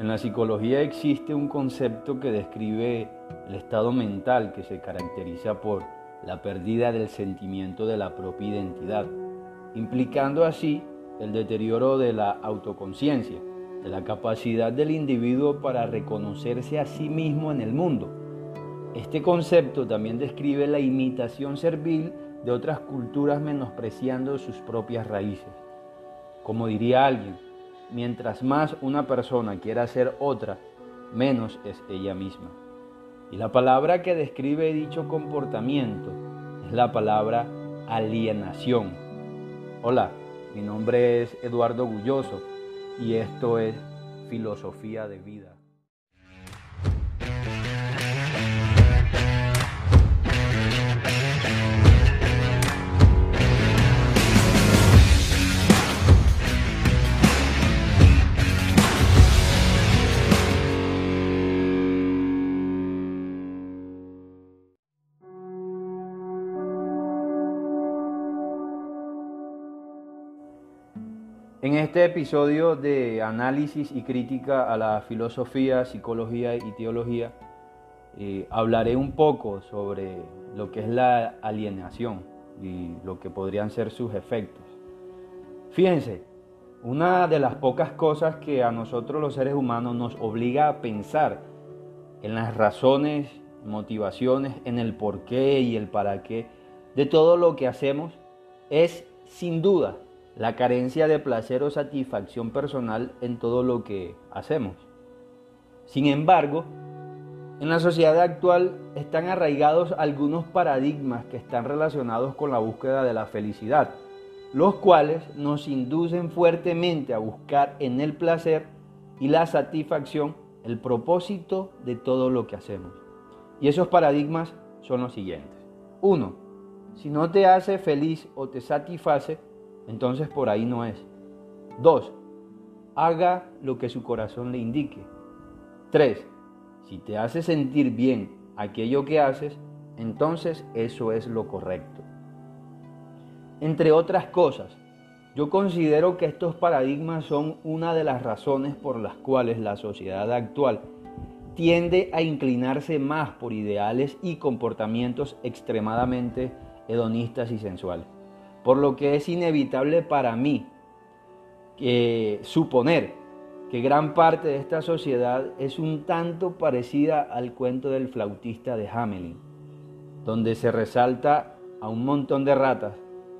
En la psicología existe un concepto que describe el estado mental que se caracteriza por la pérdida del sentimiento de la propia identidad, implicando así el deterioro de la autoconciencia, de la capacidad del individuo para reconocerse a sí mismo en el mundo. Este concepto también describe la imitación servil de otras culturas menospreciando sus propias raíces. Como diría alguien, mientras más una persona quiera ser otra, menos es ella misma. Y la palabra que describe dicho comportamiento es la palabra alienación. Hola, mi nombre es Eduardo Gulloso y esto es Filosofía de Vida. En este episodio de análisis y crítica a la filosofía, psicología y teología, eh, hablaré un poco sobre lo que es la alienación y lo que podrían ser sus efectos. Fíjense, una de las pocas cosas que a nosotros los seres humanos nos obliga a pensar en las razones, motivaciones, en el por qué y el para qué de todo lo que hacemos es sin duda la carencia de placer o satisfacción personal en todo lo que hacemos. Sin embargo, en la sociedad actual están arraigados algunos paradigmas que están relacionados con la búsqueda de la felicidad, los cuales nos inducen fuertemente a buscar en el placer y la satisfacción el propósito de todo lo que hacemos. Y esos paradigmas son los siguientes. Uno, si no te hace feliz o te satisface, entonces por ahí no es. Dos, haga lo que su corazón le indique. Tres, si te hace sentir bien aquello que haces, entonces eso es lo correcto. Entre otras cosas, yo considero que estos paradigmas son una de las razones por las cuales la sociedad actual tiende a inclinarse más por ideales y comportamientos extremadamente hedonistas y sensuales. Por lo que es inevitable para mí suponer que gran parte de esta sociedad es un tanto parecida al cuento del flautista de Hamelin, donde se resalta a un montón de ratas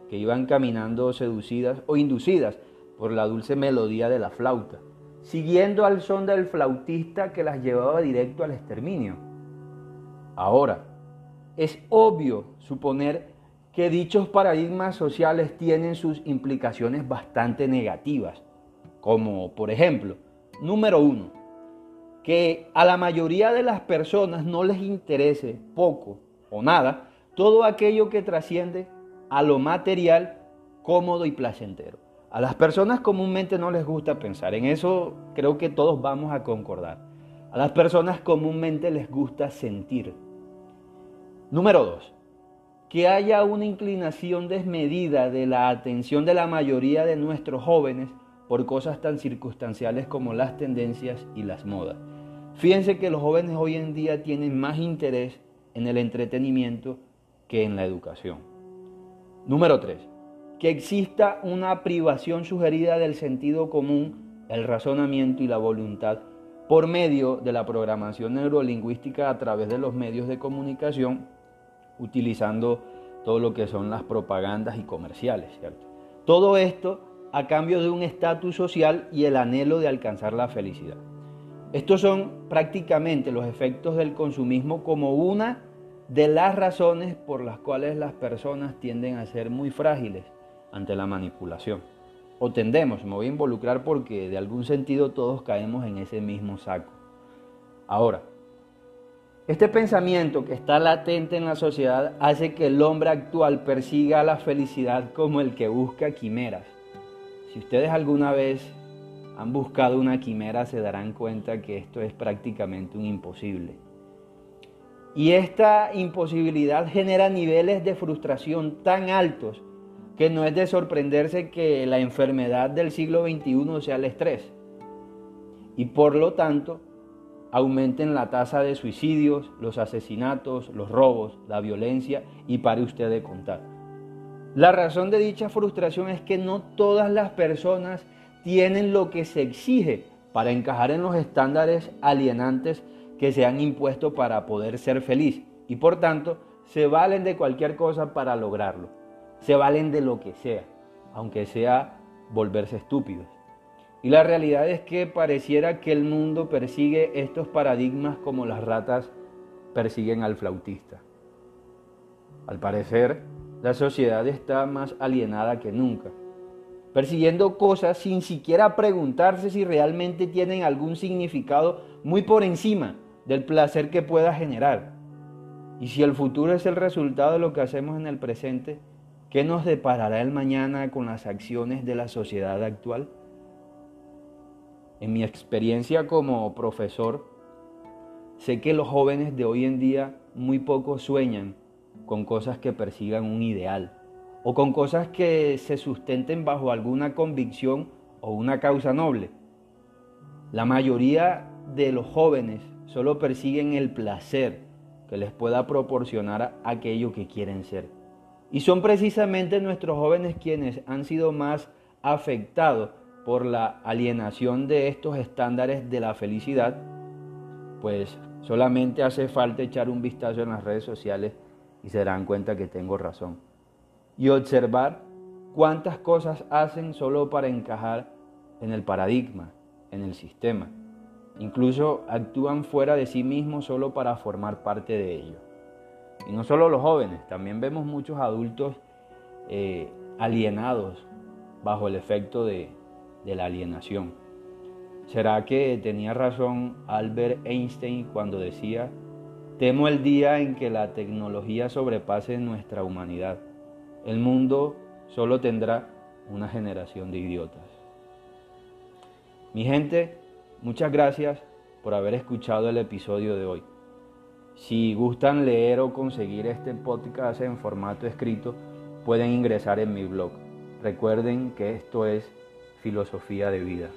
que iban caminando seducidas o inducidas por la dulce melodía de la flauta, siguiendo al son del flautista que las llevaba directo al exterminio. Ahora, es obvio suponer que dichos paradigmas sociales tienen sus implicaciones bastante negativas, como por ejemplo, número uno, que a la mayoría de las personas no les interese poco o nada todo aquello que trasciende a lo material, cómodo y placentero. A las personas comúnmente no les gusta pensar, en eso creo que todos vamos a concordar. A las personas comúnmente les gusta sentir. Número dos, que haya una inclinación desmedida de la atención de la mayoría de nuestros jóvenes por cosas tan circunstanciales como las tendencias y las modas. Fíjense que los jóvenes hoy en día tienen más interés en el entretenimiento que en la educación. Número 3. Que exista una privación sugerida del sentido común, el razonamiento y la voluntad por medio de la programación neurolingüística a través de los medios de comunicación utilizando todo lo que son las propagandas y comerciales, ¿cierto? Todo esto a cambio de un estatus social y el anhelo de alcanzar la felicidad. Estos son prácticamente los efectos del consumismo como una de las razones por las cuales las personas tienden a ser muy frágiles ante la manipulación. O tendemos, me voy a involucrar porque de algún sentido todos caemos en ese mismo saco. Ahora, este pensamiento que está latente en la sociedad hace que el hombre actual persiga la felicidad como el que busca quimeras. Si ustedes alguna vez han buscado una quimera se darán cuenta que esto es prácticamente un imposible. Y esta imposibilidad genera niveles de frustración tan altos que no es de sorprenderse que la enfermedad del siglo XXI sea el estrés. y por lo tanto aumenten la tasa de suicidios, los asesinatos, los robos, la violencia y pare usted de contar. La razón de dicha frustración es que no todas las personas tienen lo que se exige para encajar en los estándares alienantes que se han impuesto para poder ser feliz y por tanto se valen de cualquier cosa para lograrlo. Se valen de lo que sea, aunque sea volverse estúpidos. Y la realidad es que pareciera que el mundo persigue estos paradigmas como las ratas persiguen al flautista. Al parecer, la sociedad está más alienada que nunca, persiguiendo cosas sin siquiera preguntarse si realmente tienen algún significado muy por encima del placer que pueda generar. Y si el futuro es el resultado de lo que hacemos en el presente, ¿qué nos deparará el mañana con las acciones de la sociedad actual? En mi experiencia como profesor, sé que los jóvenes de hoy en día muy poco sueñan con cosas que persigan un ideal o con cosas que se sustenten bajo alguna convicción o una causa noble. La mayoría de los jóvenes solo persiguen el placer que les pueda proporcionar aquello que quieren ser. Y son precisamente nuestros jóvenes quienes han sido más afectados por la alienación de estos estándares de la felicidad, pues solamente hace falta echar un vistazo en las redes sociales y se darán cuenta que tengo razón. Y observar cuántas cosas hacen solo para encajar en el paradigma, en el sistema. Incluso actúan fuera de sí mismos solo para formar parte de ello. Y no solo los jóvenes, también vemos muchos adultos eh, alienados bajo el efecto de, de la alienación. ¿Será que tenía razón Albert Einstein cuando decía, temo el día en que la tecnología sobrepase nuestra humanidad? El mundo solo tendrá una generación de idiotas. Mi gente, muchas gracias por haber escuchado el episodio de hoy. Si gustan leer o conseguir este podcast en formato escrito, pueden ingresar en mi blog. Recuerden que esto es filosofía de vida.